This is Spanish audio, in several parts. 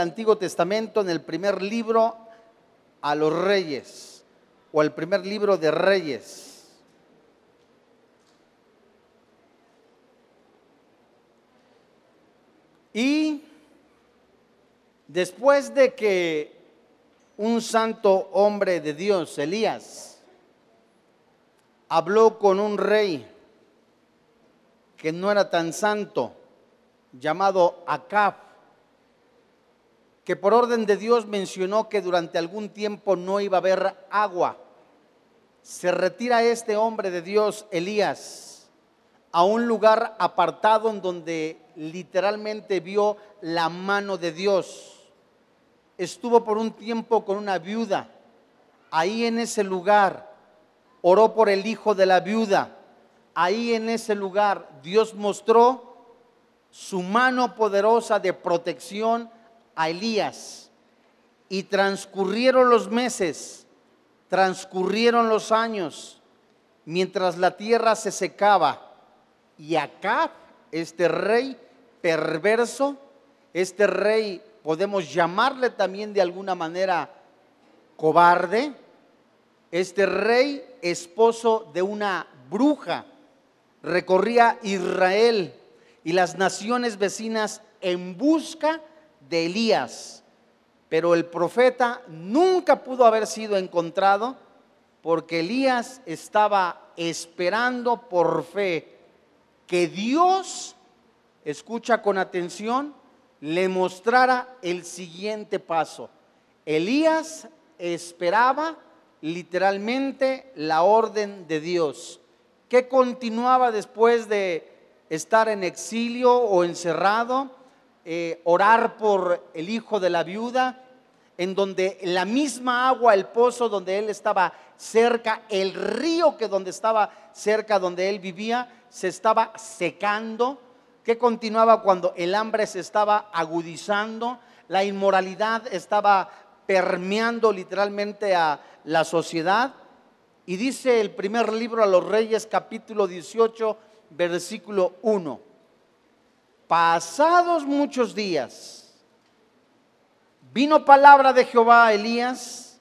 Antiguo Testamento en el primer libro a los reyes o el primer libro de reyes. Y después de que un santo hombre de Dios, Elías, habló con un rey que no era tan santo, llamado Acab, que por orden de Dios mencionó que durante algún tiempo no iba a haber agua. Se retira este hombre de Dios, Elías, a un lugar apartado en donde literalmente vio la mano de Dios. Estuvo por un tiempo con una viuda. Ahí en ese lugar oró por el hijo de la viuda. Ahí en ese lugar Dios mostró su mano poderosa de protección a Elías. Y transcurrieron los meses, transcurrieron los años, mientras la tierra se secaba. Y acá, este rey perverso, este rey, podemos llamarle también de alguna manera cobarde, este rey, esposo de una bruja, recorría Israel y las naciones vecinas en busca de Elías, pero el profeta nunca pudo haber sido encontrado porque Elías estaba esperando por fe que Dios, escucha con atención, le mostrara el siguiente paso. Elías esperaba literalmente la orden de Dios. que continuaba después de estar en exilio o encerrado? Eh, orar por el hijo de la viuda, en donde la misma agua, el pozo donde él estaba cerca, el río que donde estaba cerca, donde él vivía, se estaba secando, que continuaba cuando el hambre se estaba agudizando, la inmoralidad estaba permeando literalmente a la sociedad. Y dice el primer libro a los reyes capítulo 18, versículo 1. Pasados muchos días, vino palabra de Jehová a Elías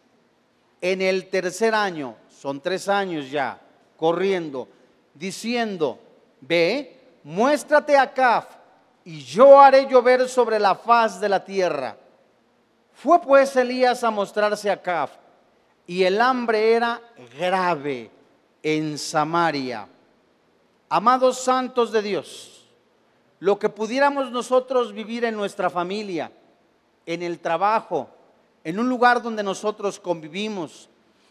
en el tercer año, son tres años ya, corriendo, diciendo, ve, muéstrate acá y yo haré llover sobre la faz de la tierra. Fue pues Elías a mostrarse a Caf y el hambre era grave en Samaria. Amados santos de Dios, lo que pudiéramos nosotros vivir en nuestra familia, en el trabajo, en un lugar donde nosotros convivimos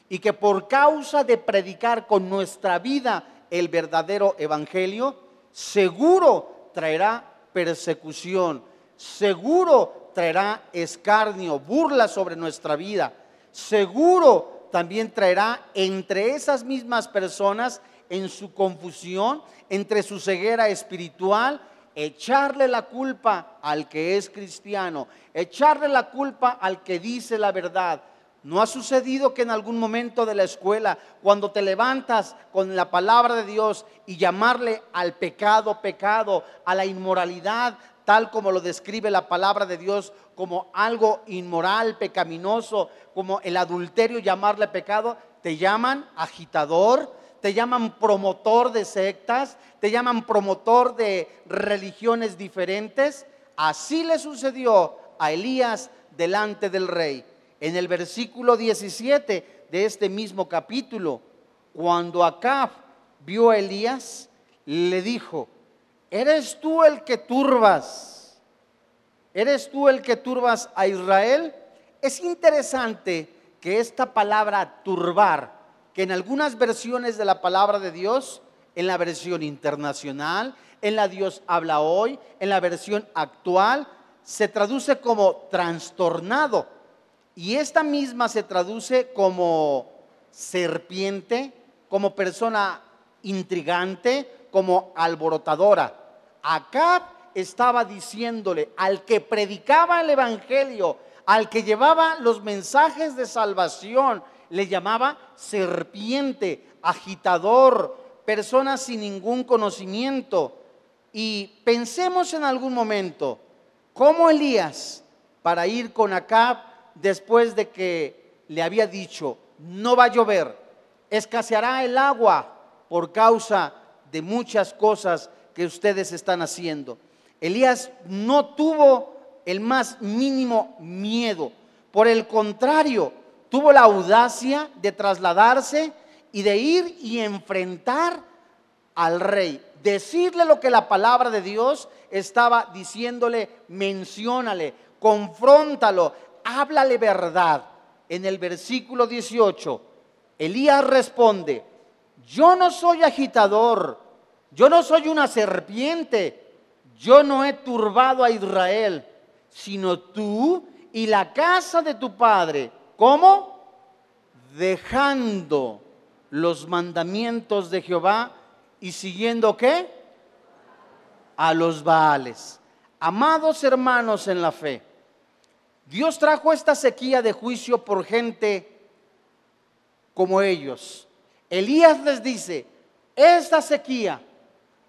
y que por causa de predicar con nuestra vida el verdadero evangelio, seguro traerá persecución, seguro traerá escarnio, burla sobre nuestra vida, seguro también traerá entre esas mismas personas en su confusión, entre su ceguera espiritual, echarle la culpa al que es cristiano, echarle la culpa al que dice la verdad. ¿No ha sucedido que en algún momento de la escuela, cuando te levantas con la palabra de Dios y llamarle al pecado, pecado, a la inmoralidad, tal como lo describe la palabra de Dios, como algo inmoral, pecaminoso, como el adulterio, llamarle pecado, te llaman agitador, te llaman promotor de sectas, te llaman promotor de religiones diferentes. Así le sucedió a Elías delante del rey. En el versículo 17 de este mismo capítulo, cuando Acab vio a Elías, le dijo, ¿eres tú el que turbas? ¿Eres tú el que turbas a Israel? Es interesante que esta palabra turbar que en algunas versiones de la palabra de Dios, en la versión internacional, en la Dios habla hoy, en la versión actual, se traduce como trastornado. Y esta misma se traduce como serpiente, como persona intrigante, como alborotadora. Acá estaba diciéndole al que predicaba el Evangelio, al que llevaba los mensajes de salvación, le llamaba serpiente, agitador, persona sin ningún conocimiento. Y pensemos en algún momento cómo Elías, para ir con Acab después de que le había dicho, no va a llover, escaseará el agua por causa de muchas cosas que ustedes están haciendo. Elías no tuvo el más mínimo miedo, por el contrario, tuvo la audacia de trasladarse y de ir y enfrentar al rey, decirle lo que la palabra de Dios estaba diciéndole, menciónale, confróntalo, háblale verdad. En el versículo 18, Elías responde, yo no soy agitador, yo no soy una serpiente, yo no he turbado a Israel, sino tú y la casa de tu padre. ¿Cómo? Dejando los mandamientos de Jehová y siguiendo qué? A los Baales. Amados hermanos en la fe, Dios trajo esta sequía de juicio por gente como ellos. Elías les dice, esta sequía,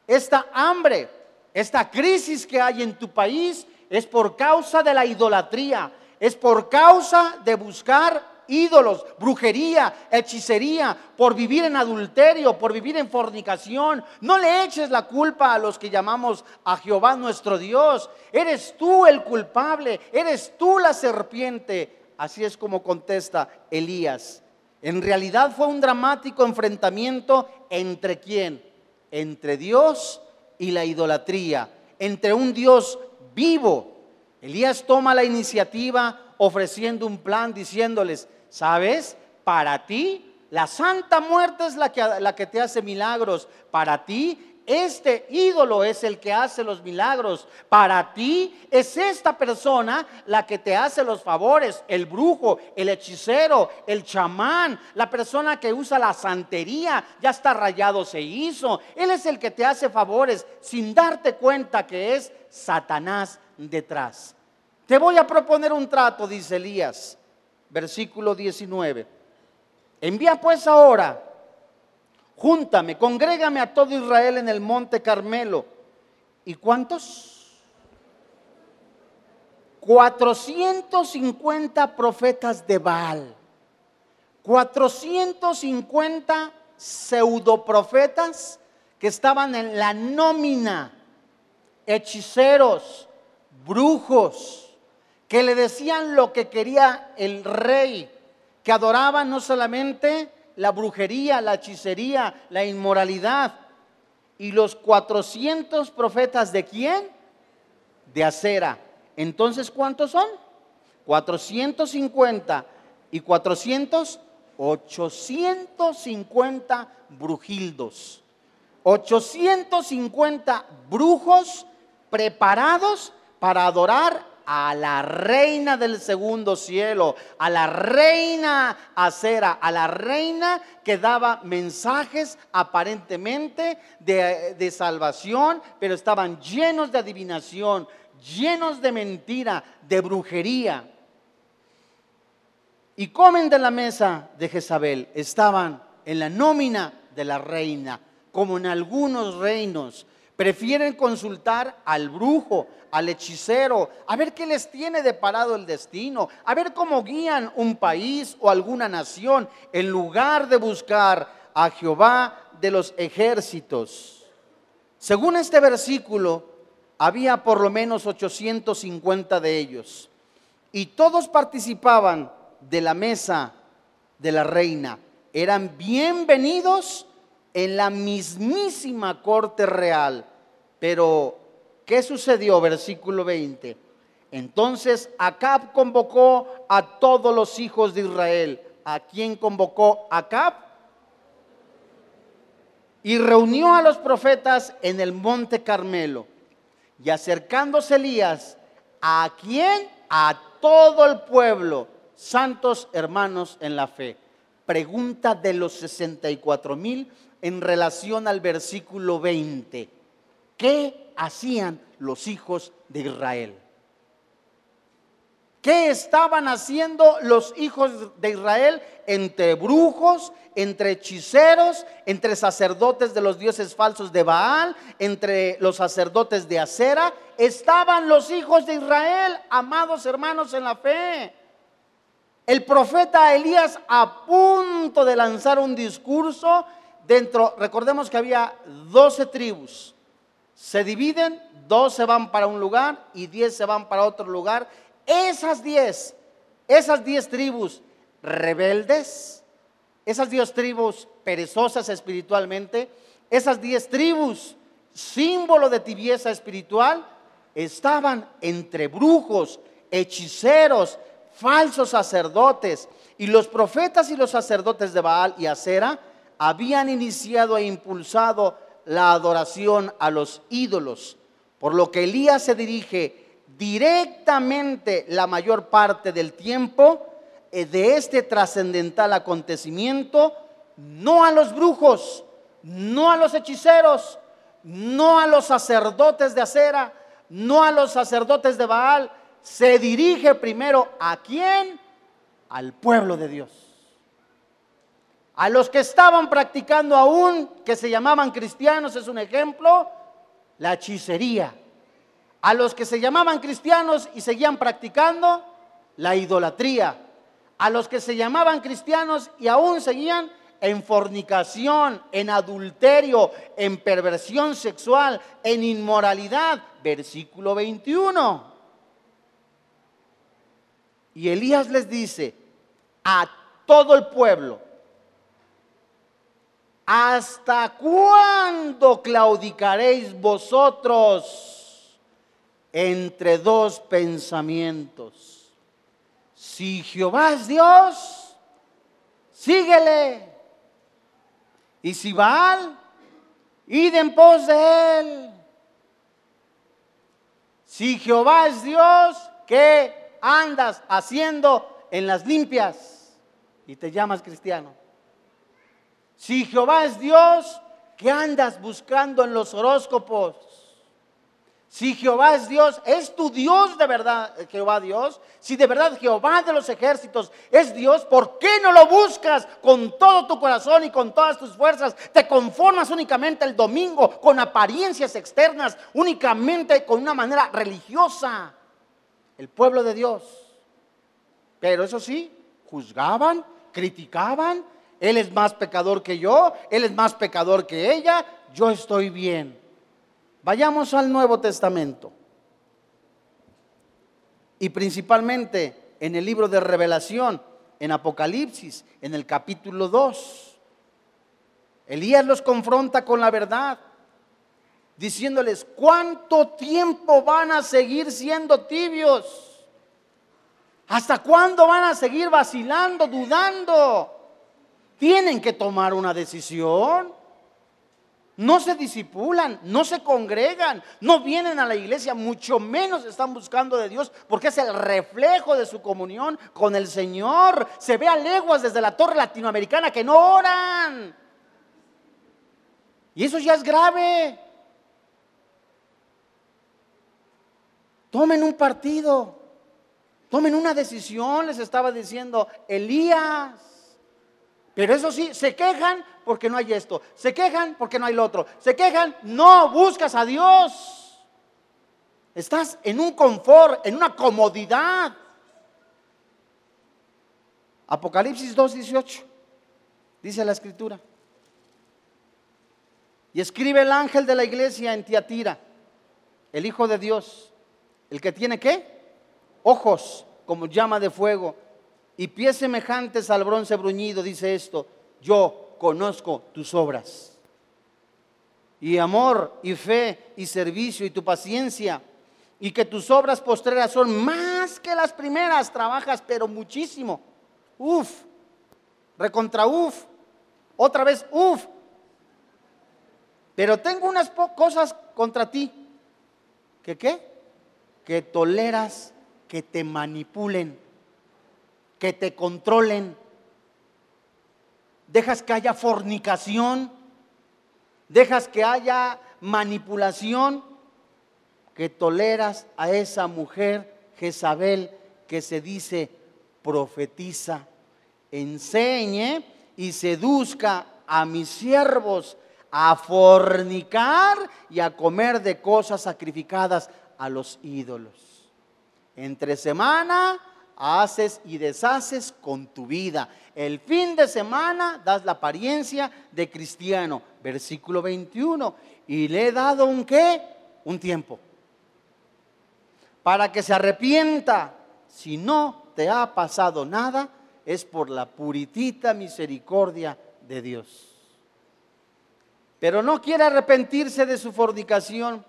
esta hambre, esta crisis que hay en tu país es por causa de la idolatría, es por causa de buscar ídolos, brujería, hechicería, por vivir en adulterio, por vivir en fornicación. No le eches la culpa a los que llamamos a Jehová nuestro Dios. Eres tú el culpable, eres tú la serpiente. Así es como contesta Elías. En realidad fue un dramático enfrentamiento entre quién? Entre Dios y la idolatría, entre un Dios vivo. Elías toma la iniciativa ofreciendo un plan diciéndoles, ¿Sabes? Para ti, la santa muerte es la que, te hace milagros. Para ti, este ídolo es el que hace los milagros. Para ti es esta persona la que te hace los favores. El brujo, el hechicero, el chamán, la persona que usa la santería, ya está rayado, se hizo. Él es el que te hace favores sin darte cuenta que es Satanás detrás. Te voy a proponer un trato, dice Elías versículo 19. Envía pues ahora, júntame, congrégame a todo Israel en el monte Carmelo. ¿Y cuántos? 450 profetas de Baal, 450 pseudoprofetas que estaban en la nómina, hechiceros, brujos, que le decían lo que quería el rey, que adoraban no solamente la brujería, la hechicería, la inmoralidad. Y los 400 profetas de quién? De acera. Entonces, ¿cuántos son? 450 y 400, 850 brujildos. 850 brujos preparados para adorar a la reina del segundo cielo, a la reina acera, a la reina que daba mensajes aparentemente de, de salvación, pero estaban llenos de adivinación, llenos de mentira, de brujería. Y comen de la mesa de Jezabel, estaban en la nómina de la reina, como en algunos reinos Prefieren consultar al brujo, al hechicero, a ver qué les tiene deparado el destino, a ver cómo guían un país o alguna nación, en lugar de buscar a Jehová de los ejércitos. Según este versículo, había por lo menos 850 de ellos, y todos participaban de la mesa de la reina. Eran bienvenidos en la mismísima corte real. Pero, ¿qué sucedió? Versículo 20. Entonces Acab convocó a todos los hijos de Israel. ¿A quién convocó Acab? Y reunió a los profetas en el monte Carmelo. Y acercándose Elías, ¿a quién? A todo el pueblo, santos hermanos en la fe. Pregunta de los 64 mil en relación al versículo 20. ¿Qué hacían los hijos de Israel? ¿Qué estaban haciendo los hijos de Israel entre brujos, entre hechiceros, entre sacerdotes de los dioses falsos de Baal, entre los sacerdotes de Acera? Estaban los hijos de Israel, amados hermanos en la fe. El profeta Elías a punto de lanzar un discurso dentro, recordemos que había 12 tribus. Se dividen, dos se van para un lugar y diez se van para otro lugar esas diez, esas diez tribus rebeldes, esas diez tribus perezosas espiritualmente, esas diez tribus, símbolo de tibieza espiritual, estaban entre brujos, hechiceros, falsos sacerdotes. Y los profetas y los sacerdotes de Baal y Acera habían iniciado e impulsado la adoración a los ídolos. Por lo que Elías se dirige directamente la mayor parte del tiempo eh, de este trascendental acontecimiento, no a los brujos, no a los hechiceros, no a los sacerdotes de acera, no a los sacerdotes de Baal, se dirige primero a quién? Al pueblo de Dios. A los que estaban practicando aún, que se llamaban cristianos, es un ejemplo, la hechicería a los que se llamaban cristianos y seguían practicando la idolatría, a los que se llamaban cristianos y aún seguían en fornicación, en adulterio, en perversión sexual, en inmoralidad. Versículo 21. Y Elías les dice a todo el pueblo, ¿hasta cuándo claudicaréis vosotros? entre dos pensamientos. Si Jehová es Dios, síguele. Y si Baal, id en pos de él. Si Jehová es Dios, ¿qué andas haciendo en las limpias? Y te llamas cristiano. Si Jehová es Dios, ¿qué andas buscando en los horóscopos? Si Jehová es Dios, ¿es tu Dios de verdad Jehová Dios? Si de verdad Jehová de los ejércitos es Dios, ¿por qué no lo buscas con todo tu corazón y con todas tus fuerzas? Te conformas únicamente el domingo con apariencias externas, únicamente con una manera religiosa. El pueblo de Dios. Pero eso sí, juzgaban, criticaban. Él es más pecador que yo, él es más pecador que ella, yo estoy bien. Vayamos al Nuevo Testamento. Y principalmente en el libro de revelación, en Apocalipsis, en el capítulo 2. Elías los confronta con la verdad, diciéndoles, ¿cuánto tiempo van a seguir siendo tibios? ¿Hasta cuándo van a seguir vacilando, dudando? Tienen que tomar una decisión no se disipulan, no se congregan, no vienen a la iglesia, mucho menos están buscando de Dios, porque es el reflejo de su comunión con el Señor. Se ve a leguas desde la torre latinoamericana que no oran. Y eso ya es grave. Tomen un partido, tomen una decisión, les estaba diciendo Elías. Pero eso sí, se quejan porque no hay esto. Se quejan porque no hay lo otro. Se quejan, no buscas a Dios. Estás en un confort, en una comodidad. Apocalipsis 2.18, dice la escritura. Y escribe el ángel de la iglesia en Tiatira, el Hijo de Dios, el que tiene qué? Ojos como llama de fuego y pies semejantes al bronce bruñido, dice esto, yo conozco tus obras. Y amor y fe y servicio y tu paciencia. Y que tus obras postreras son más que las primeras. Trabajas pero muchísimo. Uf. Recontra uf. Otra vez uf. Pero tengo unas cosas contra ti. ¿Que qué? Que toleras que te manipulen, que te controlen. Dejas que haya fornicación, dejas que haya manipulación, que toleras a esa mujer Jezabel que se dice profetiza, enseñe y seduzca a mis siervos a fornicar y a comer de cosas sacrificadas a los ídolos. Entre semana haces y deshaces con tu vida. El fin de semana das la apariencia de cristiano. Versículo 21. Y le he dado un qué? Un tiempo. Para que se arrepienta. Si no te ha pasado nada, es por la puritita misericordia de Dios. Pero no quiere arrepentirse de su fornicación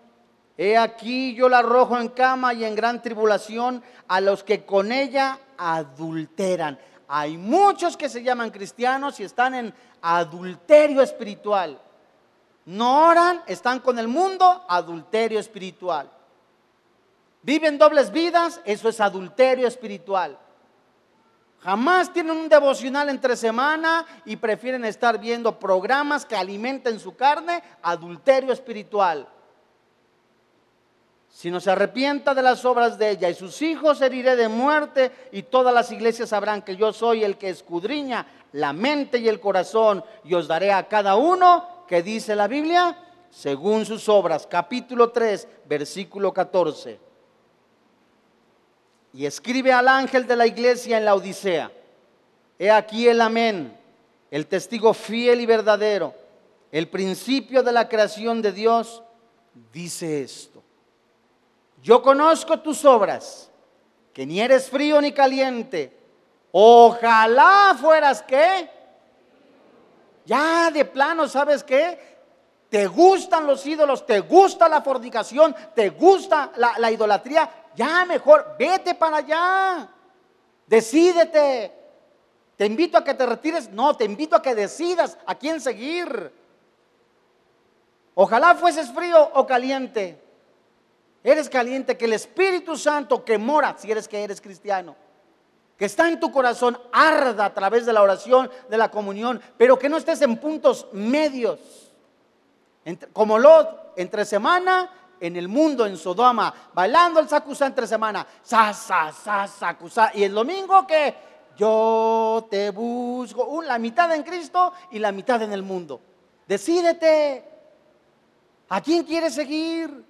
He aquí yo la arrojo en cama y en gran tribulación a los que con ella adulteran. Hay muchos que se llaman cristianos y están en adulterio espiritual. No oran, están con el mundo, adulterio espiritual. Viven dobles vidas, eso es adulterio espiritual. Jamás tienen un devocional entre semana y prefieren estar viendo programas que alimenten su carne, adulterio espiritual no se arrepienta de las obras de ella y sus hijos heriré de muerte y todas las iglesias sabrán que yo soy el que escudriña la mente y el corazón y os daré a cada uno que dice la Biblia según sus obras. Capítulo 3, versículo 14. Y escribe al ángel de la iglesia en la Odisea. He aquí el amén, el testigo fiel y verdadero, el principio de la creación de Dios, dice esto yo conozco tus obras, que ni eres frío ni caliente. Ojalá fueras qué. Ya de plano, ¿sabes qué? Te gustan los ídolos, te gusta la fornicación, te gusta la, la idolatría. Ya mejor, vete para allá. Decídete. Te invito a que te retires. No, te invito a que decidas a quién seguir. Ojalá fueses frío o caliente eres caliente, que el Espíritu Santo que mora, si eres que eres cristiano, que está en tu corazón, arda a través de la oración, de la comunión, pero que no estés en puntos medios. como Lot, entre semana, en el mundo, en Sodoma, bailando el sacusa entre semana, sa, y el domingo que yo te busco, la mitad en Cristo y la mitad en el mundo. Decídete, ¿a quién quieres seguir?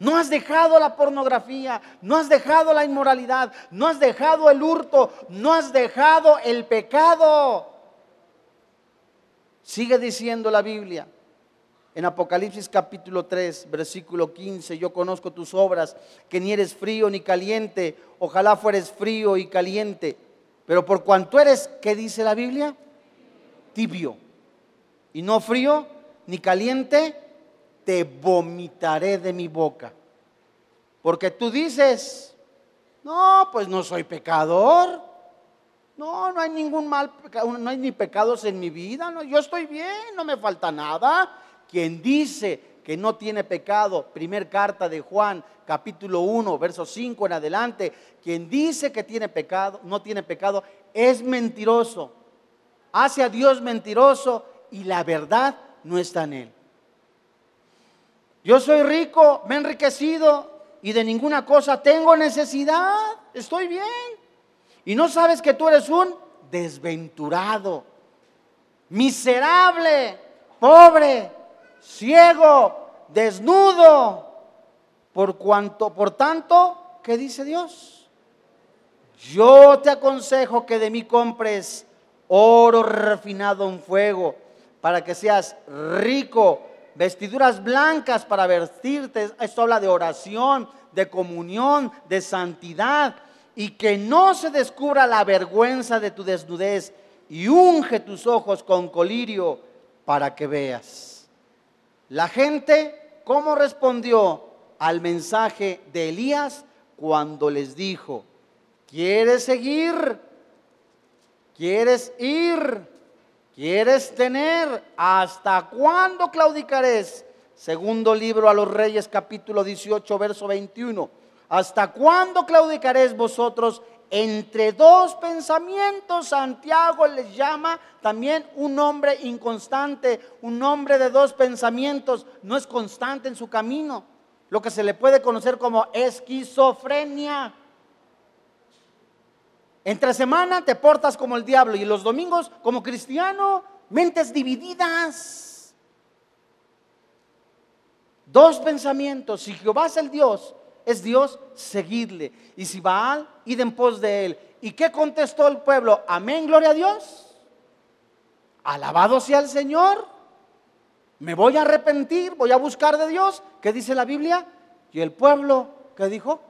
No has dejado la pornografía, no has dejado la inmoralidad, no has dejado el hurto, no has dejado el pecado. Sigue diciendo la Biblia en Apocalipsis capítulo 3, versículo 15, yo conozco tus obras, que ni eres frío ni caliente, ojalá fueres frío y caliente, pero por cuanto eres, ¿qué dice la Biblia? Tibio, y no frío ni caliente, te vomitaré de mi boca. Porque tú dices, no, pues no soy pecador. No, no hay ningún mal, no hay ni pecados en mi vida. No, yo estoy bien, no me falta nada. Quien dice que no tiene pecado, primer carta de Juan, capítulo 1, verso 5 en adelante, quien dice que tiene pecado, no tiene pecado, es mentiroso. Hace a Dios mentiroso y la verdad no está en él. Yo soy rico, me he enriquecido y de ninguna cosa tengo necesidad. Estoy bien. Y no sabes que tú eres un desventurado, miserable, pobre, ciego, desnudo. Por cuanto, por tanto, ¿qué dice Dios? Yo te aconsejo que de mí compres oro refinado en fuego para que seas rico vestiduras blancas para vestirte. Esto habla de oración, de comunión, de santidad. Y que no se descubra la vergüenza de tu desnudez. Y unge tus ojos con colirio para que veas. La gente, ¿cómo respondió al mensaje de Elías cuando les dijo, ¿quieres seguir? ¿Quieres ir? ¿Quieres tener? ¿Hasta cuándo claudicaréis? Segundo libro a los Reyes, capítulo 18, verso 21. ¿Hasta cuándo claudicaréis vosotros entre dos pensamientos? Santiago les llama también un hombre inconstante, un hombre de dos pensamientos, no es constante en su camino, lo que se le puede conocer como esquizofrenia. Entre semana te portas como el diablo y los domingos como cristiano, mentes divididas. Dos pensamientos, si Jehová es el Dios, es Dios, seguidle. Y si Baal, id en pos de él. ¿Y qué contestó el pueblo? Amén, gloria a Dios. Alabado sea el Señor. Me voy a arrepentir, voy a buscar de Dios. ¿Qué dice la Biblia? Y el pueblo, ¿qué dijo?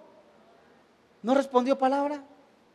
No respondió palabra.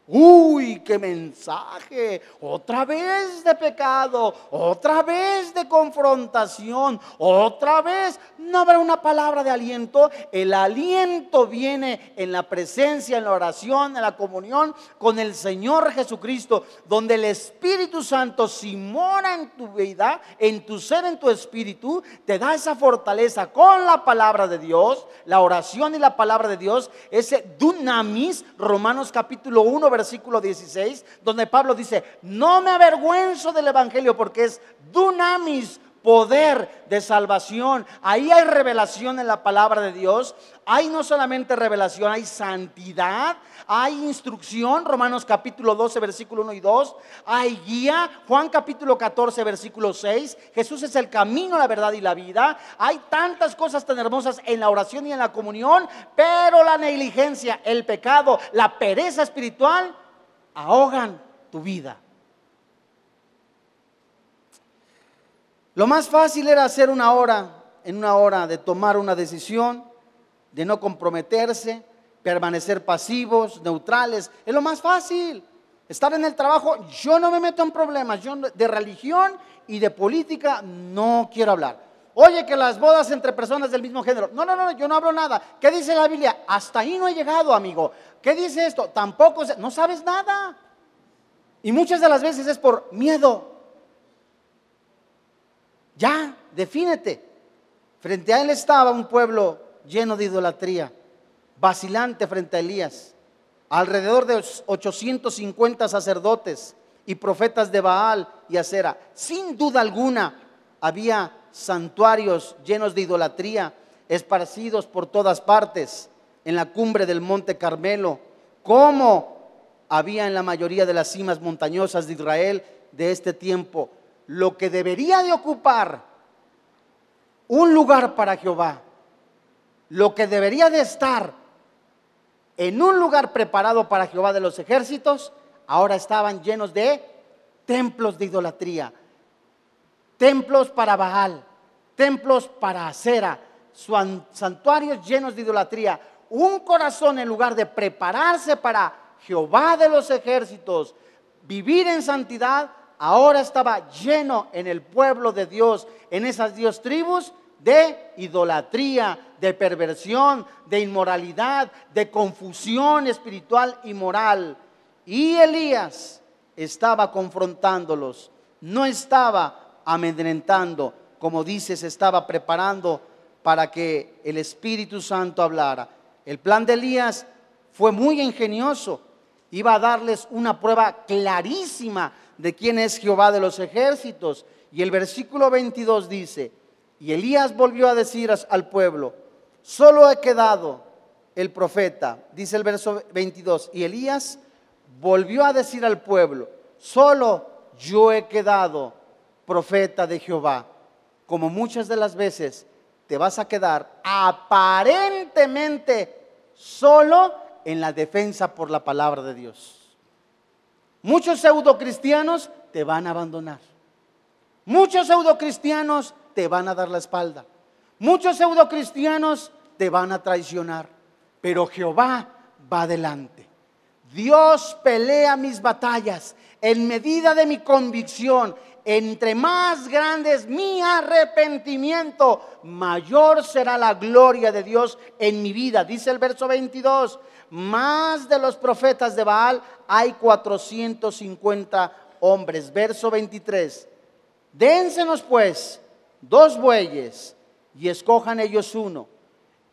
Uy, qué mensaje. Otra vez de pecado, otra vez de confrontación, otra vez. No habrá una palabra de aliento. El aliento viene en la presencia, en la oración, en la comunión con el Señor Jesucristo, donde el Espíritu Santo, si mora en tu vida, en tu ser, en tu espíritu, te da esa fortaleza con la palabra de Dios, la oración y la palabra de Dios, ese dunamis, Romanos capítulo 1, versículo 16, donde Pablo dice, no me avergüenzo del Evangelio porque es dunamis, poder de salvación. Ahí hay revelación en la palabra de Dios. Hay no solamente revelación, hay santidad, hay instrucción, Romanos capítulo 12, versículo 1 y 2. Hay guía, Juan capítulo 14, versículo 6. Jesús es el camino, la verdad y la vida. Hay tantas cosas tan hermosas en la oración y en la comunión, pero la negligencia, el pecado, la pereza espiritual ahogan tu vida. Lo más fácil era hacer una hora, en una hora de tomar una decisión, de no comprometerse, permanecer pasivos, neutrales. Es lo más fácil. Estar en el trabajo, yo no me meto en problemas. Yo de religión y de política no quiero hablar. Oye, que las bodas entre personas del mismo género. No, no, no, yo no hablo nada. ¿Qué dice la Biblia? Hasta ahí no he llegado, amigo. ¿Qué dice esto? Tampoco, no sabes nada. Y muchas de las veces es por miedo. Ya, defínete. Frente a él estaba un pueblo lleno de idolatría, vacilante frente a Elías. Alrededor de 850 sacerdotes y profetas de Baal y Acera. Sin duda alguna había santuarios llenos de idolatría, esparcidos por todas partes, en la cumbre del monte Carmelo, como había en la mayoría de las cimas montañosas de Israel de este tiempo lo que debería de ocupar un lugar para Jehová, lo que debería de estar en un lugar preparado para Jehová de los ejércitos, ahora estaban llenos de templos de idolatría, templos para Baal, templos para Acera, santuarios llenos de idolatría, un corazón en lugar de prepararse para Jehová de los ejércitos, vivir en santidad, ahora estaba lleno en el pueblo de Dios, en esas diez tribus, de idolatría, de perversión, de inmoralidad, de confusión espiritual y moral. Y Elías estaba confrontándolos, no estaba amedrentando, como dice, se estaba preparando para que el Espíritu Santo hablara. El plan de Elías fue muy ingenioso, iba a darles una prueba clarísima de quién es Jehová de los ejércitos. Y el versículo 22 dice, y Elías volvió a decir al pueblo, solo he quedado el profeta, dice el verso 22, y Elías volvió a decir al pueblo, solo yo he quedado profeta de Jehová. Como muchas de las veces te vas a quedar aparentemente solo en la defensa por la palabra de Dios. Muchos pseudo cristianos te van a abandonar. Muchos pseudo cristianos te van a dar la espalda. Muchos pseudo cristianos te van a traicionar. Pero Jehová va adelante. Dios pelea mis batallas en medida de mi convicción. Entre más grande es mi arrepentimiento, mayor será la gloria de Dios en mi vida. Dice el verso 22 más de los profetas de Baal hay 450 hombres. Verso 23. Dénsenos pues dos bueyes y escojan ellos uno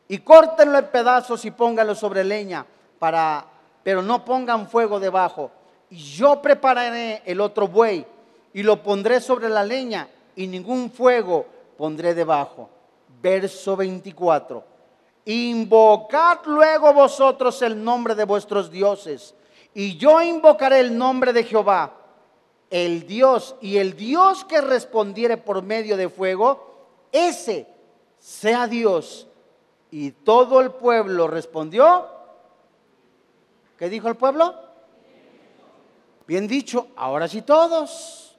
y córtenlo en pedazos y pónganlo sobre leña para pero no pongan fuego debajo. Y yo prepararé el otro buey y lo pondré sobre la leña y ningún fuego pondré debajo. Verso 24. Invocad luego vosotros el nombre de vuestros dioses y yo invocaré el nombre de Jehová, el Dios, y el Dios que respondiere por medio de fuego, ese sea Dios. Y todo el pueblo respondió. ¿Qué dijo el pueblo? Bien dicho, ahora sí todos.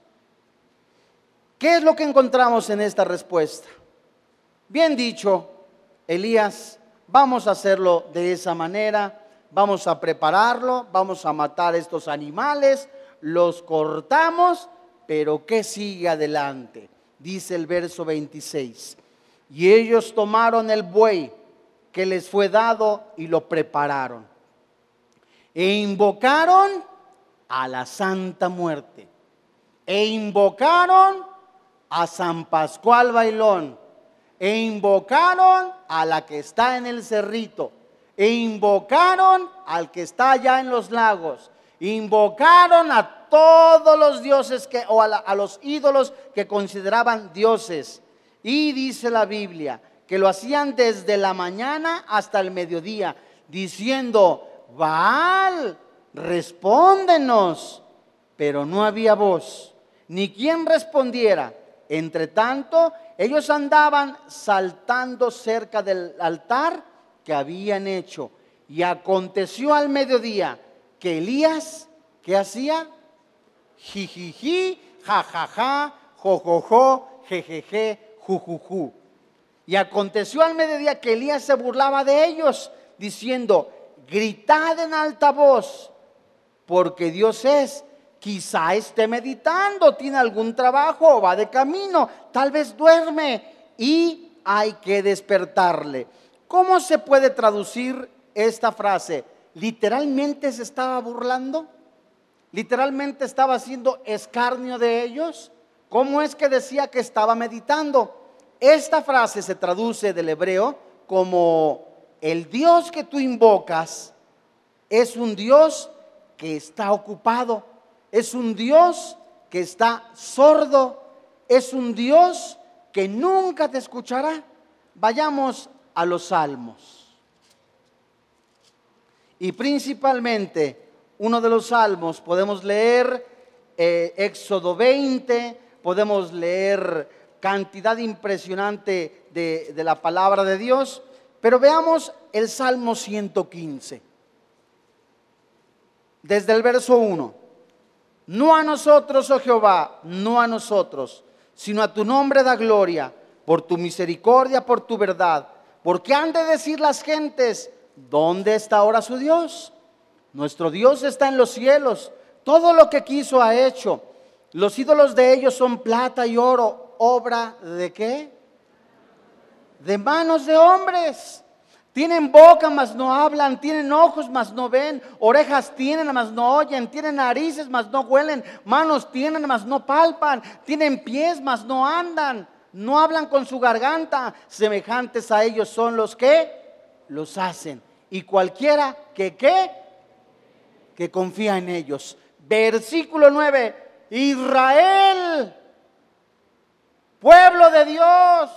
¿Qué es lo que encontramos en esta respuesta? Bien dicho, Elías, vamos a hacerlo de esa manera, vamos a prepararlo, vamos a matar estos animales, los cortamos, pero ¿qué sigue adelante? Dice el verso 26. Y ellos tomaron el buey que les fue dado y lo prepararon. E invocaron a la Santa Muerte. E invocaron a San Pascual Bailón. E invocaron a la que está en el cerrito. E invocaron al que está allá en los lagos. Invocaron a todos los dioses que, o a, a los ídolos que consideraban dioses. Y dice la Biblia que lo hacían desde la mañana hasta el mediodía, diciendo, Baal, respóndenos. Pero no había voz, ni quien respondiera. Entre tanto, ellos andaban saltando cerca del altar que habían hecho. Y aconteció al mediodía que Elías, ¿qué hacía? Jijiji, jajaja, jojojo, jejeje, jujuju. Y aconteció al mediodía que Elías se burlaba de ellos, diciendo, gritad en alta voz, porque Dios es. Quizá esté meditando, tiene algún trabajo va de camino, tal vez duerme y hay que despertarle. ¿Cómo se puede traducir esta frase? ¿Literalmente se estaba burlando? ¿Literalmente estaba haciendo escarnio de ellos? ¿Cómo es que decía que estaba meditando? Esta frase se traduce del hebreo como el Dios que tú invocas es un Dios que está ocupado, es un Dios que está sordo, es un Dios que nunca te escuchará. Vayamos a los salmos. Y principalmente, uno de los salmos, podemos leer eh, Éxodo 20, podemos leer cantidad impresionante de, de la palabra de Dios. Pero veamos el Salmo 115. Desde el verso 1. No a nosotros, oh Jehová, no a nosotros, sino a tu nombre da gloria, por tu misericordia, por tu verdad. Porque han de decir las gentes, ¿dónde está ahora su Dios? Nuestro Dios está en los cielos. Todo lo que quiso ha hecho. Los ídolos de ellos son plata y oro, obra de qué? de manos de hombres. Tienen boca, mas no hablan, tienen ojos, mas no ven, orejas tienen, mas no oyen, tienen narices, mas no huelen, manos tienen, mas no palpan, tienen pies, mas no andan, no hablan con su garganta, semejantes a ellos son los que los hacen. Y cualquiera que qué, que confía en ellos. Versículo 9, Israel, pueblo de Dios.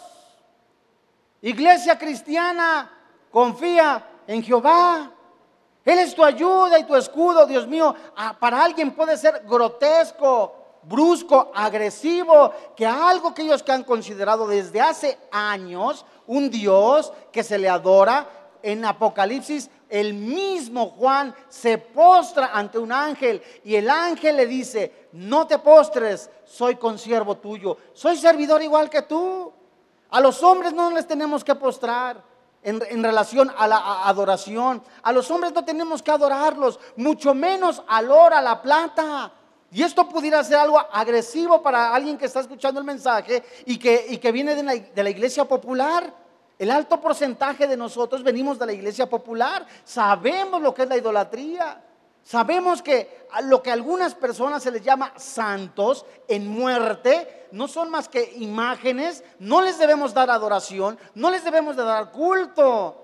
Iglesia cristiana, confía en Jehová. Él es tu ayuda y tu escudo, Dios mío. Ah, para alguien puede ser grotesco, brusco, agresivo, que algo que ellos que han considerado desde hace años un Dios que se le adora, en Apocalipsis el mismo Juan se postra ante un ángel y el ángel le dice, no te postres, soy consiervo tuyo, soy servidor igual que tú. A los hombres no les tenemos que postrar en, relación a la adoración. A los hombres no tenemos que adorarlos, mucho menos al oro, a la plata. Y esto pudiera ser algo agresivo para alguien que está escuchando el mensaje y que, que viene de la, de la iglesia popular. El alto porcentaje de nosotros venimos de la iglesia popular. Sabemos lo que es la idolatría. Sabemos que lo que a algunas personas se les llama santos en muerte no son más que imágenes, no les debemos dar adoración, no les debemos de dar culto.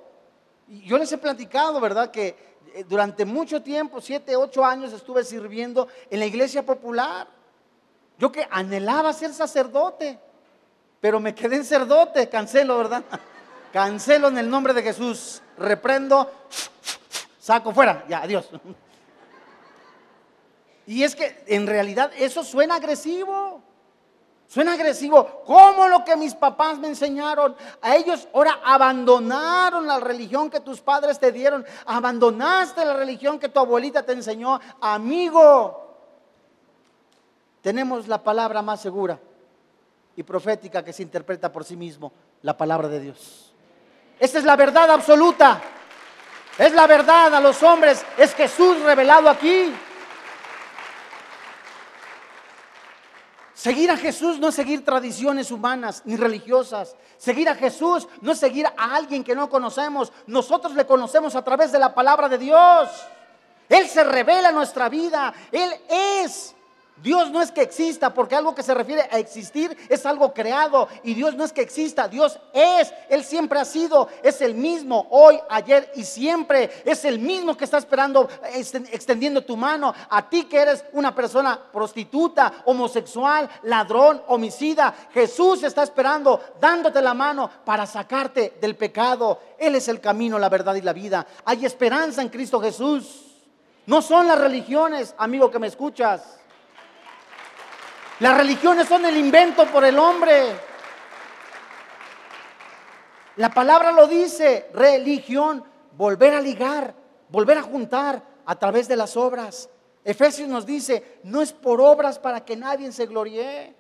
Yo les he platicado, ¿verdad? Que eh, durante mucho tiempo, siete, ocho años estuve sirviendo en la iglesia popular. Yo que anhelaba ser sacerdote, pero me quedé en sacerdote, cancelo, ¿verdad? Cancelo en el nombre de Jesús, reprendo, saco fuera, ya, adiós. Y es que en realidad eso suena agresivo. Suena agresivo. ¿Cómo lo que mis papás me enseñaron? A ellos ahora abandonaron la religión que tus padres te dieron. Abandonaste la religión que tu abuelita te enseñó. Amigo, tenemos la palabra más segura y profética que se interpreta por sí mismo, la palabra de Dios. Esta es la verdad absoluta. Es la verdad a los hombres. Es Jesús revelado aquí. Seguir a Jesús no es seguir tradiciones humanas ni religiosas. Seguir a Jesús no es seguir a alguien que no conocemos. Nosotros le conocemos a través de la palabra de Dios. Él se revela en nuestra vida. Él es Dios no es que exista, porque algo que se refiere a existir es algo creado. Y Dios no es que exista, Dios es. Él siempre ha sido, es el mismo hoy, ayer y siempre. Es el mismo que está esperando, extendiendo tu mano. A ti que eres una persona prostituta, homosexual, ladrón, homicida. Jesús está esperando, dándote la mano para sacarte del pecado. Él es el camino, la verdad y la vida. Hay esperanza en Cristo Jesús. No son las religiones, amigo que me escuchas. Las religiones son el invento por el hombre. La palabra lo dice, religión, volver a ligar, volver a juntar a través de las obras. Efesios nos dice, no es por obras para que nadie se gloríe.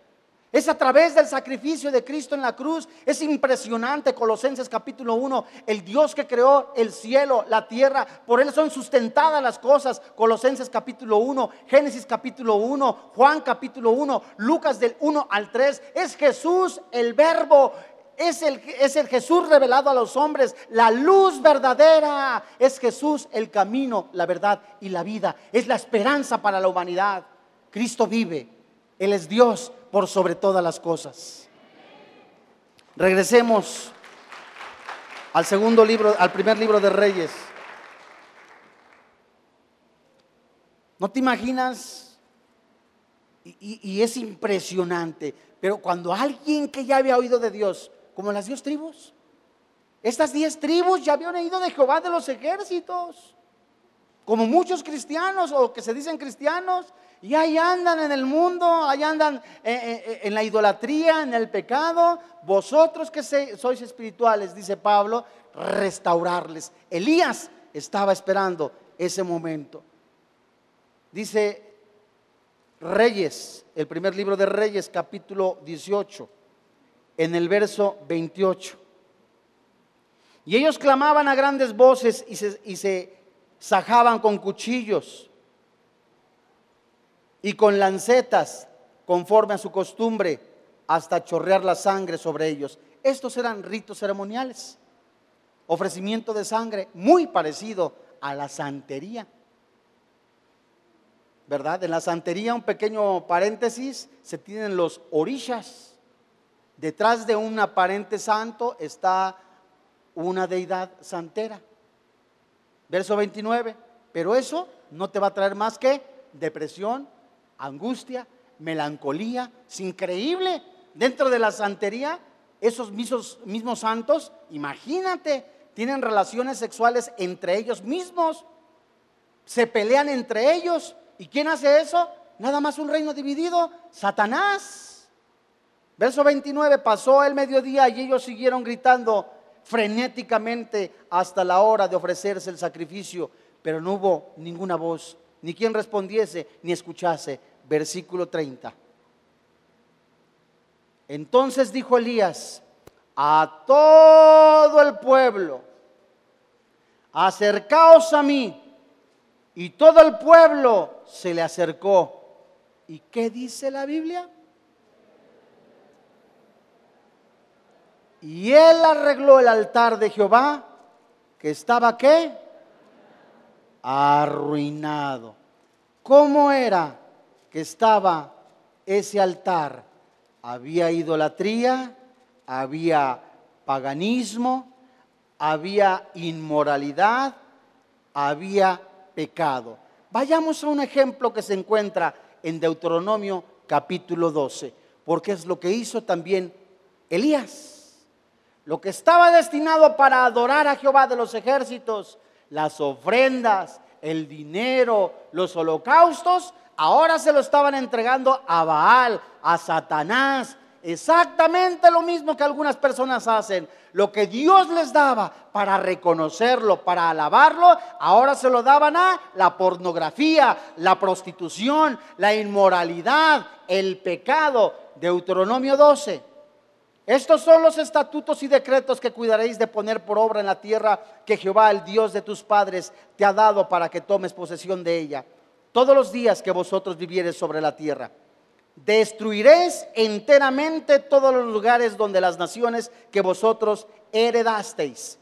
Es a través del sacrificio de Cristo en la cruz. Es impresionante, Colosenses capítulo 1, el Dios que creó el cielo, la tierra, por Él son sustentadas las cosas. Colosenses capítulo 1, Génesis capítulo 1, Juan capítulo 1, Lucas del 1 al 3. Es Jesús el verbo. Es el, es el Jesús revelado a los hombres, la luz verdadera. Es Jesús el camino, la verdad y la vida. Es la esperanza para la humanidad. Cristo vive. Él es Dios por sobre todas las cosas. Regresemos al segundo libro, al primer libro de Reyes. ¿No te imaginas? Y, es impresionante, pero cuando alguien que ya había oído de Dios, como las diez tribus, estas diez tribus ya habían oído de Jehová de los ejércitos, como muchos cristianos o que se dicen cristianos, y ahí andan en el mundo, ahí andan eh, eh, eh, en la idolatría, en el pecado. Vosotros que sois espirituales, dice Pablo, restaurarles. Elías estaba esperando ese momento. Dice Reyes, el primer libro de Reyes, capítulo 18, en el verso 28. Y ellos clamaban a grandes voces y se, y se sajaban con cuchillos y con lancetas, conforme a su costumbre, hasta chorrear la sangre sobre ellos. Estos eran ritos ceremoniales, ofrecimiento de sangre muy parecido a la santería. ¿Verdad? En la santería, un pequeño paréntesis, se tienen los orillas. Detrás de un aparente santo está una deidad santera. Verso 29. Pero eso no te va a traer más que depresión, angustia, melancolía. Es increíble. Dentro de la santería, esos mismos, mismos santos, imagínate, tienen relaciones sexuales entre ellos mismos. Se pelean entre ellos. ¿Y quién hace eso? Nada más un reino dividido. Satanás. Verso 29, pasó el mediodía y ellos siguieron gritando frenéticamente hasta la hora de ofrecerse el sacrificio, pero no hubo ninguna voz, ni quien respondiese, ni escuchase versículo 30. Entonces dijo Elías a todo el pueblo, acercaos a mí. Y todo el pueblo se le acercó. ¿Y qué dice la Biblia? Y él arregló el altar de Jehová, que estaba qué? Arruinado. ¿Cómo era? Que estaba ese altar, había idolatría, había paganismo, había inmoralidad, había pecado. Vayamos a un ejemplo que se encuentra en Deuteronomio capítulo 12, porque es lo que hizo también Elías. Lo que estaba destinado para adorar a Jehová de los ejércitos, las ofrendas, el dinero, los holocaustos, ahora se lo estaban entregando a Baal, a Satanás. Exactamente lo mismo que algunas personas hacen. Lo que Dios les daba para reconocerlo, para alabarlo, ahora se lo daban a la pornografía, la prostitución, la inmoralidad, el pecado. Deuteronomio 12. Estos son los estatutos y decretos que cuidaréis de poner por obra en la tierra que Jehová, el Dios de tus padres, te ha dado para que tomes posesión de ella, todos los días que vosotros vivieres sobre la tierra. Destruiréis enteramente todos los lugares donde las naciones que vosotros heredasteis.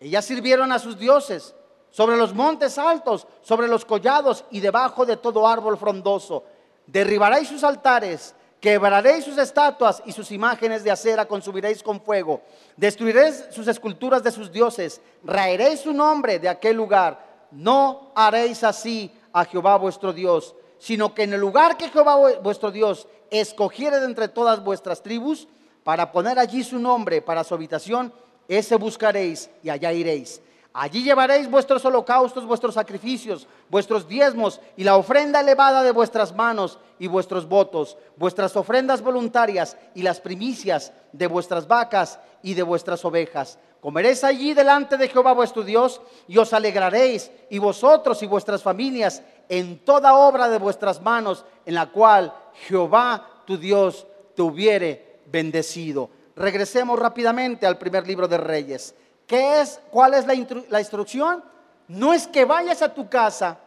Ellas sirvieron a sus dioses sobre los montes altos, sobre los collados y debajo de todo árbol frondoso. Derribaréis sus altares Quebraréis sus estatuas y sus imágenes de acera consumiréis con fuego. Destruiréis sus esculturas de sus dioses. Raeréis su nombre de aquel lugar. No haréis así a Jehová vuestro Dios, sino que en el lugar que Jehová vuestro Dios escogiere de entre todas vuestras tribus, para poner allí su nombre para su habitación, ese buscaréis y allá iréis. Allí llevaréis vuestros holocaustos, vuestros sacrificios, vuestros diezmos y la ofrenda elevada de vuestras manos y vuestros votos, vuestras ofrendas voluntarias y las primicias de vuestras vacas y de vuestras ovejas. Comeréis allí delante de Jehová vuestro Dios y os alegraréis, y vosotros y vuestras familias, en toda obra de vuestras manos, en la cual Jehová tu Dios te hubiere bendecido. Regresemos rápidamente al primer libro de Reyes. ¿Qué es? ¿Cuál es la, instrucción? No es que vayas a tu casa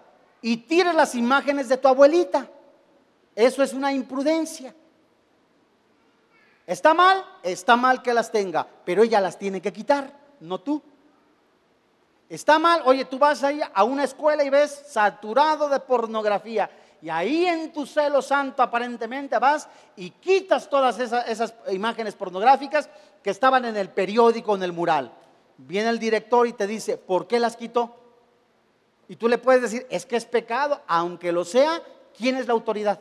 y tires las imágenes de tu abuelita. Eso es una imprudencia. ¿Está mal? Está mal que las tenga, pero ella las tiene que quitar, no tú. Está mal, oye, tú vas ahí a una escuela y ves saturado de pornografía. Y ahí en tu celo santo aparentemente vas y quitas todas esas imágenes pornográficas que estaban en el periódico, en el mural viene el director y te dice, ¿por qué las quitó? Y tú le puedes decir, es que es pecado, aunque lo sea, ¿quién es la autoridad?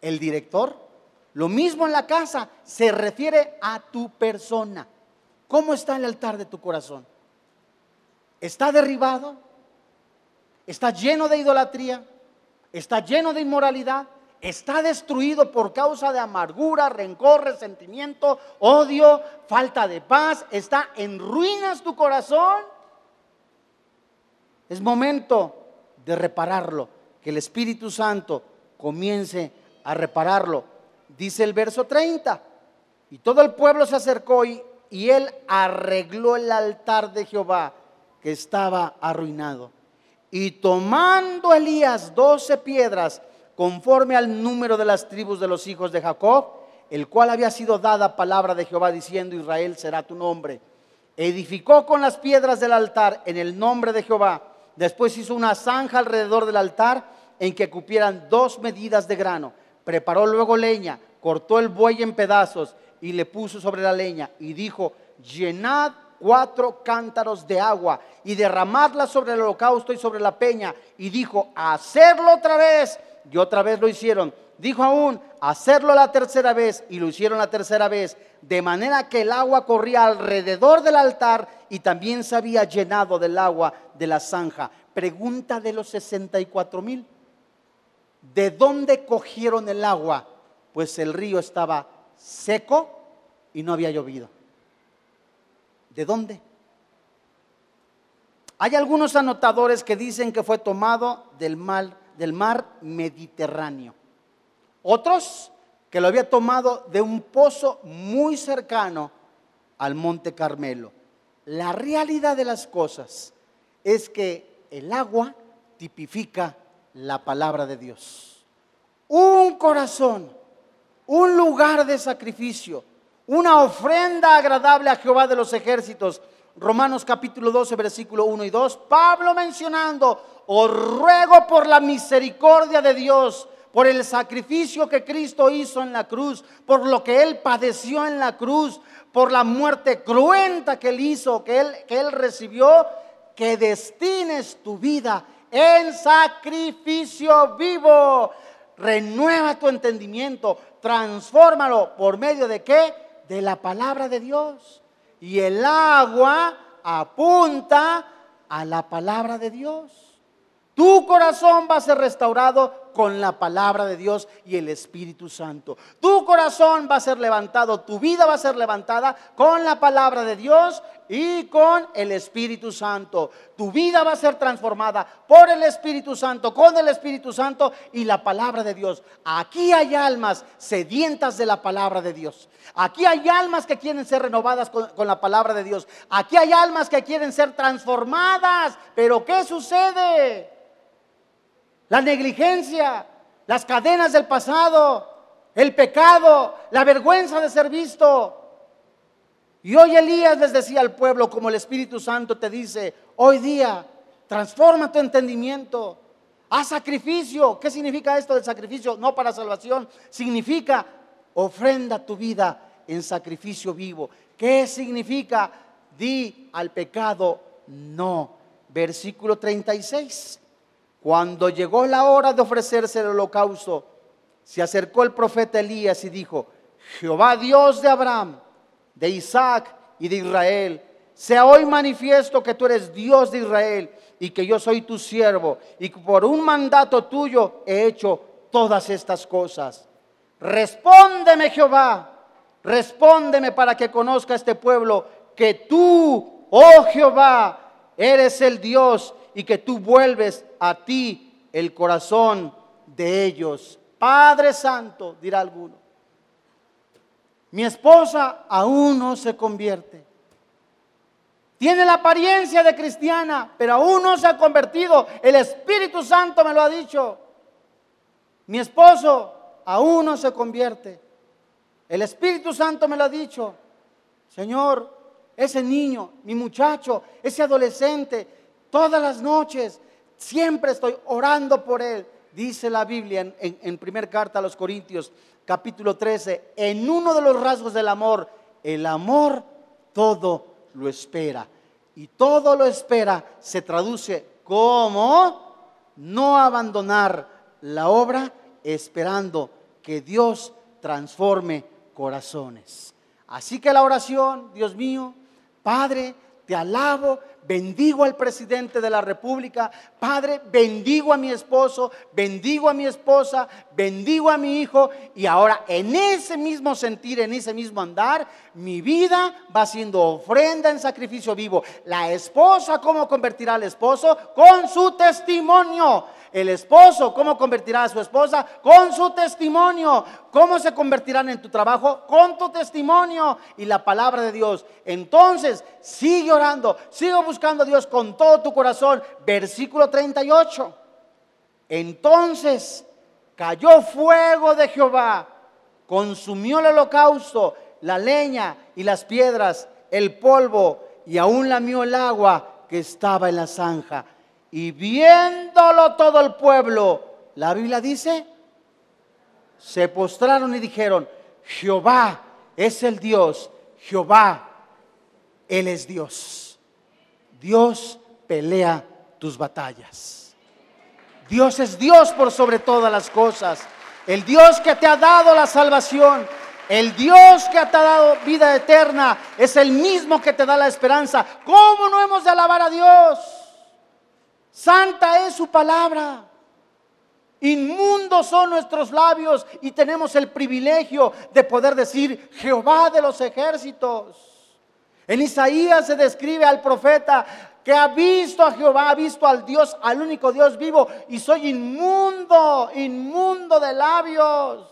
El director. Lo mismo en la casa, se refiere a tu persona. ¿Cómo está el altar de tu corazón? ¿Está derribado? ¿Está lleno de idolatría? ¿Está lleno de inmoralidad? Está destruido por causa de amargura, rencor, resentimiento, odio, falta de paz, está en ruinas tu corazón, es momento de repararlo, que el Espíritu Santo comience a repararlo. Dice el verso 30, y todo el pueblo se acercó y, él arregló el altar de Jehová que estaba arruinado. Y tomando Elías doce piedras, conforme al número de las tribus de los hijos de Jacob, el cual había sido dada palabra de Jehová diciendo, Israel será tu nombre. Edificó con las piedras del altar en el nombre de Jehová. Después hizo una zanja alrededor del altar en que cupieran dos medidas de grano. Preparó luego leña, cortó el buey en pedazos y le puso sobre la leña y dijo, llenad cuatro cántaros de agua y derramadla sobre el holocausto y sobre la peña. Y dijo, hacerlo otra vez y otra vez lo hicieron. Dijo aún, hacerlo la tercera vez y lo hicieron la tercera vez, de manera que el agua corría alrededor del altar y también se había llenado del agua de la zanja. Pregunta de los 64 mil. ¿De dónde cogieron el agua? Pues el río estaba seco y no había llovido. ¿De dónde? Hay algunos anotadores que dicen que fue tomado del mal del mar Mediterráneo. Otros que lo había tomado de un pozo muy cercano al Monte Carmelo. La realidad de las cosas es que el agua tipifica la palabra de Dios. Un corazón, un lugar de sacrificio, una ofrenda agradable a Jehová de los ejércitos. Romanos capítulo 12, versículo 1 y 2. Pablo mencionando os ruego por la misericordia de Dios, por el sacrificio que Cristo hizo en la cruz, por lo que Él padeció en la cruz, por la muerte cruenta que Él hizo, que Él, que él recibió, que destines tu vida en sacrificio vivo. Renueva tu entendimiento, transfórmalo por medio de qué? De la palabra de Dios. Y el agua apunta a la palabra de Dios. Tu corazón va a ser restaurado con la palabra de Dios y el Espíritu Santo. Tu corazón va a ser levantado, tu vida va a ser levantada con la palabra de Dios y con el Espíritu Santo. Tu vida va a ser transformada por el Espíritu Santo, con el Espíritu Santo y la palabra de Dios. Aquí hay almas sedientas de la palabra de Dios. Aquí hay almas que quieren ser renovadas con, la palabra de Dios. Aquí hay almas que quieren ser transformadas. Pero ¿qué sucede? La negligencia, las cadenas del pasado, el pecado, la vergüenza de ser visto. Y hoy Elías les decía al pueblo, como el Espíritu Santo te dice, hoy día transforma tu entendimiento, haz sacrificio. ¿Qué significa esto del sacrificio? No para salvación, significa ofrenda tu vida en sacrificio vivo. ¿Qué significa? Di al pecado no. Versículo 36. Cuando llegó la hora de ofrecerse el holocausto, se acercó el profeta Elías y dijo, Jehová Dios de Abraham, de Isaac y de Israel, sea hoy manifiesto que tú eres Dios de Israel y que yo soy tu siervo y que por un mandato tuyo he hecho todas estas cosas. Respóndeme Jehová, respóndeme para que conozca este pueblo que tú, oh Jehová, eres el Dios y que tú vuelves a ti el corazón de ellos. Padre Santo, dirá alguno, mi esposa aún no se convierte. Tiene la apariencia de cristiana, pero aún no se ha convertido. El Espíritu Santo me lo ha dicho. Mi esposo aún no se convierte. El Espíritu Santo me lo ha dicho. Señor, ese niño, mi muchacho, ese adolescente, todas las noches Siempre estoy orando por él. Dice la Biblia en, en, primer carta a los Corintios, capítulo 13, en uno de los rasgos del amor, el amor todo lo espera. Y todo lo espera se traduce como no abandonar la obra esperando que Dios transforme corazones. Así que la oración, Dios mío, Padre, te alabo, bendigo al presidente de la República, Padre, bendigo a mi esposo, bendigo a mi esposa, bendigo a mi hijo y ahora en ese mismo sentir, en ese mismo andar, mi vida va siendo ofrenda en sacrificio vivo. La esposa, ¿cómo convertirá al esposo? Con su testimonio. El esposo, ¿cómo convertirá a su esposa? Con su testimonio. ¿Cómo se convertirán en tu trabajo? Con tu testimonio y la palabra de Dios. Entonces, sigue orando, sigue buscando a Dios con todo tu corazón. Versículo 38. Entonces cayó fuego de Jehová, consumió el holocausto, la leña y las piedras, el polvo y aún lamió el agua que estaba en la zanja. Y viéndolo todo el pueblo, la Biblia dice, se postraron y dijeron, Jehová es el Dios, Jehová, Él es Dios. Dios pelea tus batallas. Dios es Dios por sobre todas las cosas. El Dios que te ha dado la salvación. El Dios que te ha dado vida eterna es el mismo que te da la esperanza. ¿Cómo no hemos de alabar a Dios? Santa es su palabra. Inmundos son nuestros labios y tenemos el privilegio de poder decir Jehová de los ejércitos. En Isaías se describe al profeta que ha visto a Jehová, ha visto al Dios, al único Dios vivo, y soy inmundo, inmundo de labios.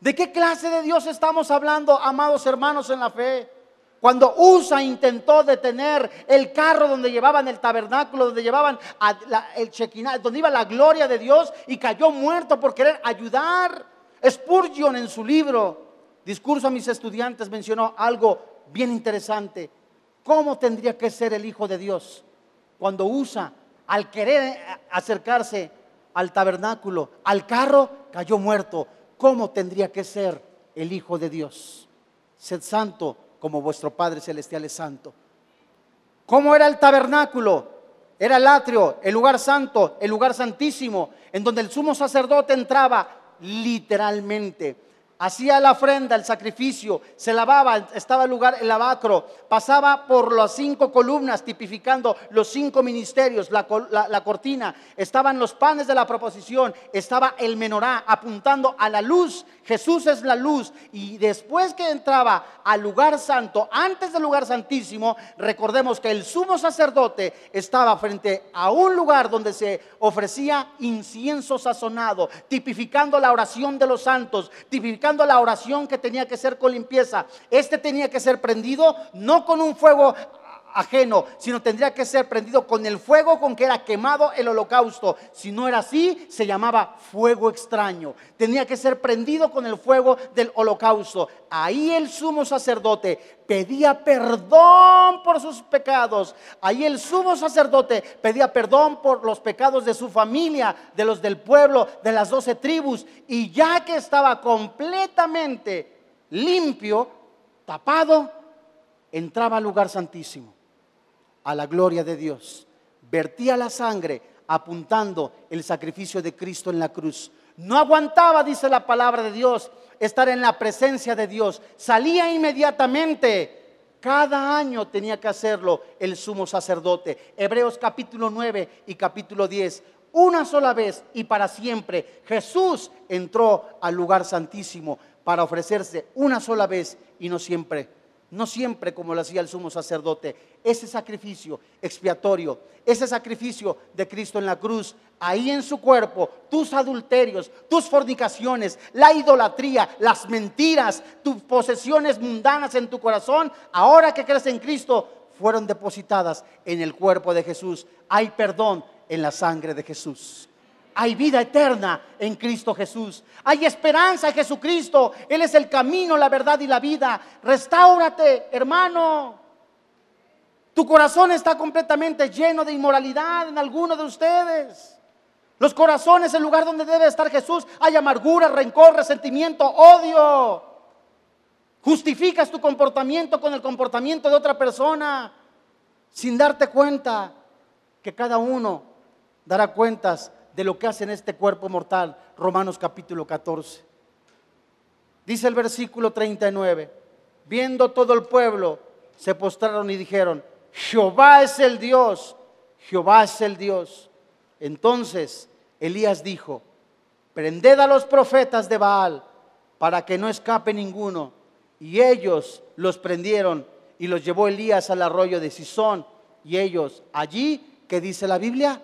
¿De qué clase de Dios estamos hablando, amados hermanos en la fe? Cuando Usa intentó detener el carro donde llevaban el tabernáculo, donde llevaban el chequina, donde iba la gloria de Dios y cayó muerto por querer ayudar. Spurgeon en su libro, Discurso a mis estudiantes, mencionó algo bien interesante. ¿Cómo tendría que ser el Hijo de Dios cuando Usa, al querer acercarse al tabernáculo, al carro, cayó muerto? ¿Cómo tendría que ser el Hijo de Dios? Sed santo como vuestro Padre Celestial es santo. ¿Cómo era el tabernáculo? Era el atrio, el lugar santo, el lugar santísimo, en donde el sumo sacerdote entraba literalmente. Hacía la ofrenda, el sacrificio, se lavaba, estaba el lugar, el lavacro, pasaba por las cinco columnas tipificando los cinco ministerios, la, cortina, estaban los panes de la proposición, estaba el menorá apuntando a la luz, Jesús es la luz, y después que entraba al lugar santo, antes del lugar santísimo, recordemos que el sumo sacerdote estaba frente a un lugar donde se ofrecía incienso sazonado, tipificando la oración de los santos, tipificando la oración que tenía que ser con limpieza. Este tenía que ser prendido no con un fuego ajeno, sino tendría que ser prendido con el fuego con que era quemado el holocausto. Si no era así, se llamaba fuego extraño. Tenía que ser prendido con el fuego del holocausto. Ahí el sumo sacerdote pedía perdón por sus pecados. Ahí el sumo sacerdote pedía perdón por los pecados de su familia, de los del pueblo, de las doce tribus. Y ya que estaba completamente limpio, tapado, entraba al lugar santísimo a la gloria de Dios. Vertía la sangre apuntando el sacrificio de Cristo en la cruz. No aguantaba, dice la palabra de Dios, estar en la presencia de Dios. Salía inmediatamente. Cada año tenía que hacerlo el sumo sacerdote. Hebreos capítulo 9 y capítulo 10. Una sola vez y para siempre Jesús entró al lugar santísimo para ofrecerse una sola vez y no siempre no siempre como lo hacía el sumo sacerdote. Ese sacrificio expiatorio, ese sacrificio de Cristo en la cruz, ahí en su cuerpo, tus adulterios, tus fornicaciones, la idolatría, las mentiras, tus posesiones mundanas en tu corazón, ahora que crees en Cristo, fueron depositadas en el cuerpo de Jesús. Hay perdón en la sangre de Jesús hay vida eterna en Cristo Jesús. Hay esperanza en Jesucristo. Él es el camino, la verdad y la vida. Restáurate, hermano. Tu corazón está completamente lleno de inmoralidad en alguno de ustedes. Los corazones, el lugar donde debe estar Jesús, hay amargura, rencor, resentimiento, odio. Justificas tu comportamiento con el comportamiento de otra persona sin darte cuenta que cada uno dará cuentas de lo que hace en este cuerpo mortal. Romanos capítulo 14. Dice el versículo 39, viendo todo el pueblo, se postraron y dijeron, Jehová es el Dios, Jehová es el Dios. Entonces Elías dijo, prended a los profetas de Baal para que no escape ninguno. Y ellos los prendieron y los llevó Elías al arroyo de Sison. Y ellos allí, que dice la Biblia,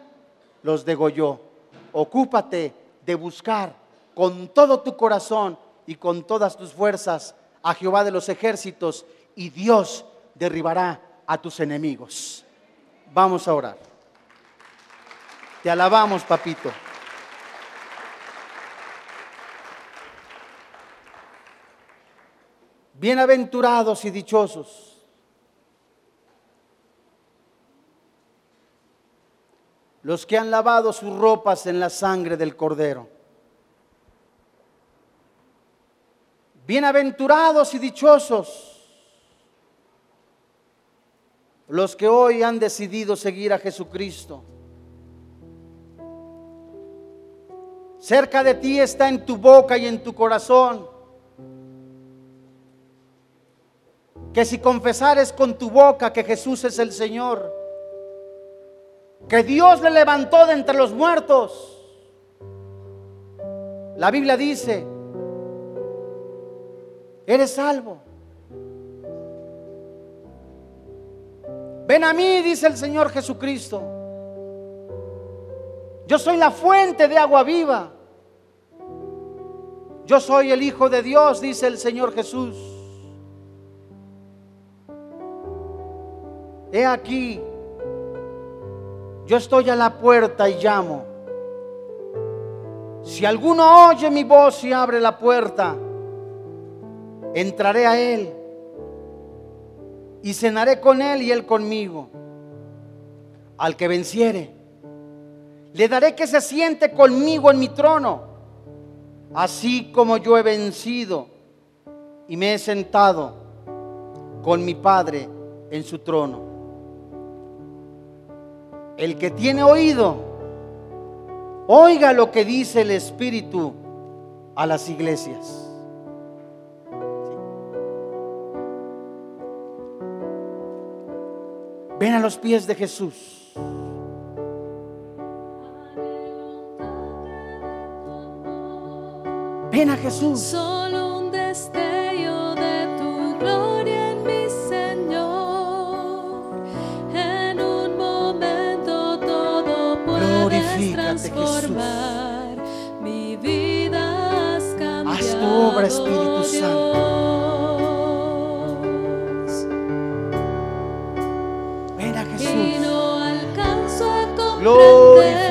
los degolló ocúpate de buscar con todo tu corazón y con todas tus fuerzas a Jehová de los ejércitos y Dios derribará a tus enemigos. Vamos a orar. Te alabamos, papito. Bienaventurados y dichosos los que han lavado sus ropas en la sangre del cordero. Bienaventurados y dichosos los que hoy han decidido seguir a Jesucristo. Cerca de ti está en tu boca y en tu corazón. Que si confesares con tu boca que Jesús es el Señor, que Dios le levantó de entre los muertos. La Biblia dice, eres salvo. Ven a mí, dice el Señor Jesucristo. Yo soy la fuente de agua viva. Yo soy el Hijo de Dios, dice el Señor Jesús. He aquí, yo estoy a la puerta y llamo. Si alguno oye mi voz y abre la puerta, entraré a él y cenaré con él y él conmigo. Al que venciere, le daré que se siente conmigo en mi trono, así como yo he vencido y me he sentado con mi Padre en su trono el que tiene oído, oiga lo que dice el Espíritu a las iglesias. Ven a los pies de Jesús. Ven a Jesús. Puedes transformar. Mi vida has cambiado. Haz tu obra, Espíritu Santo. Ven a Y Jesús. no alcanzo a comprender Glorifícate,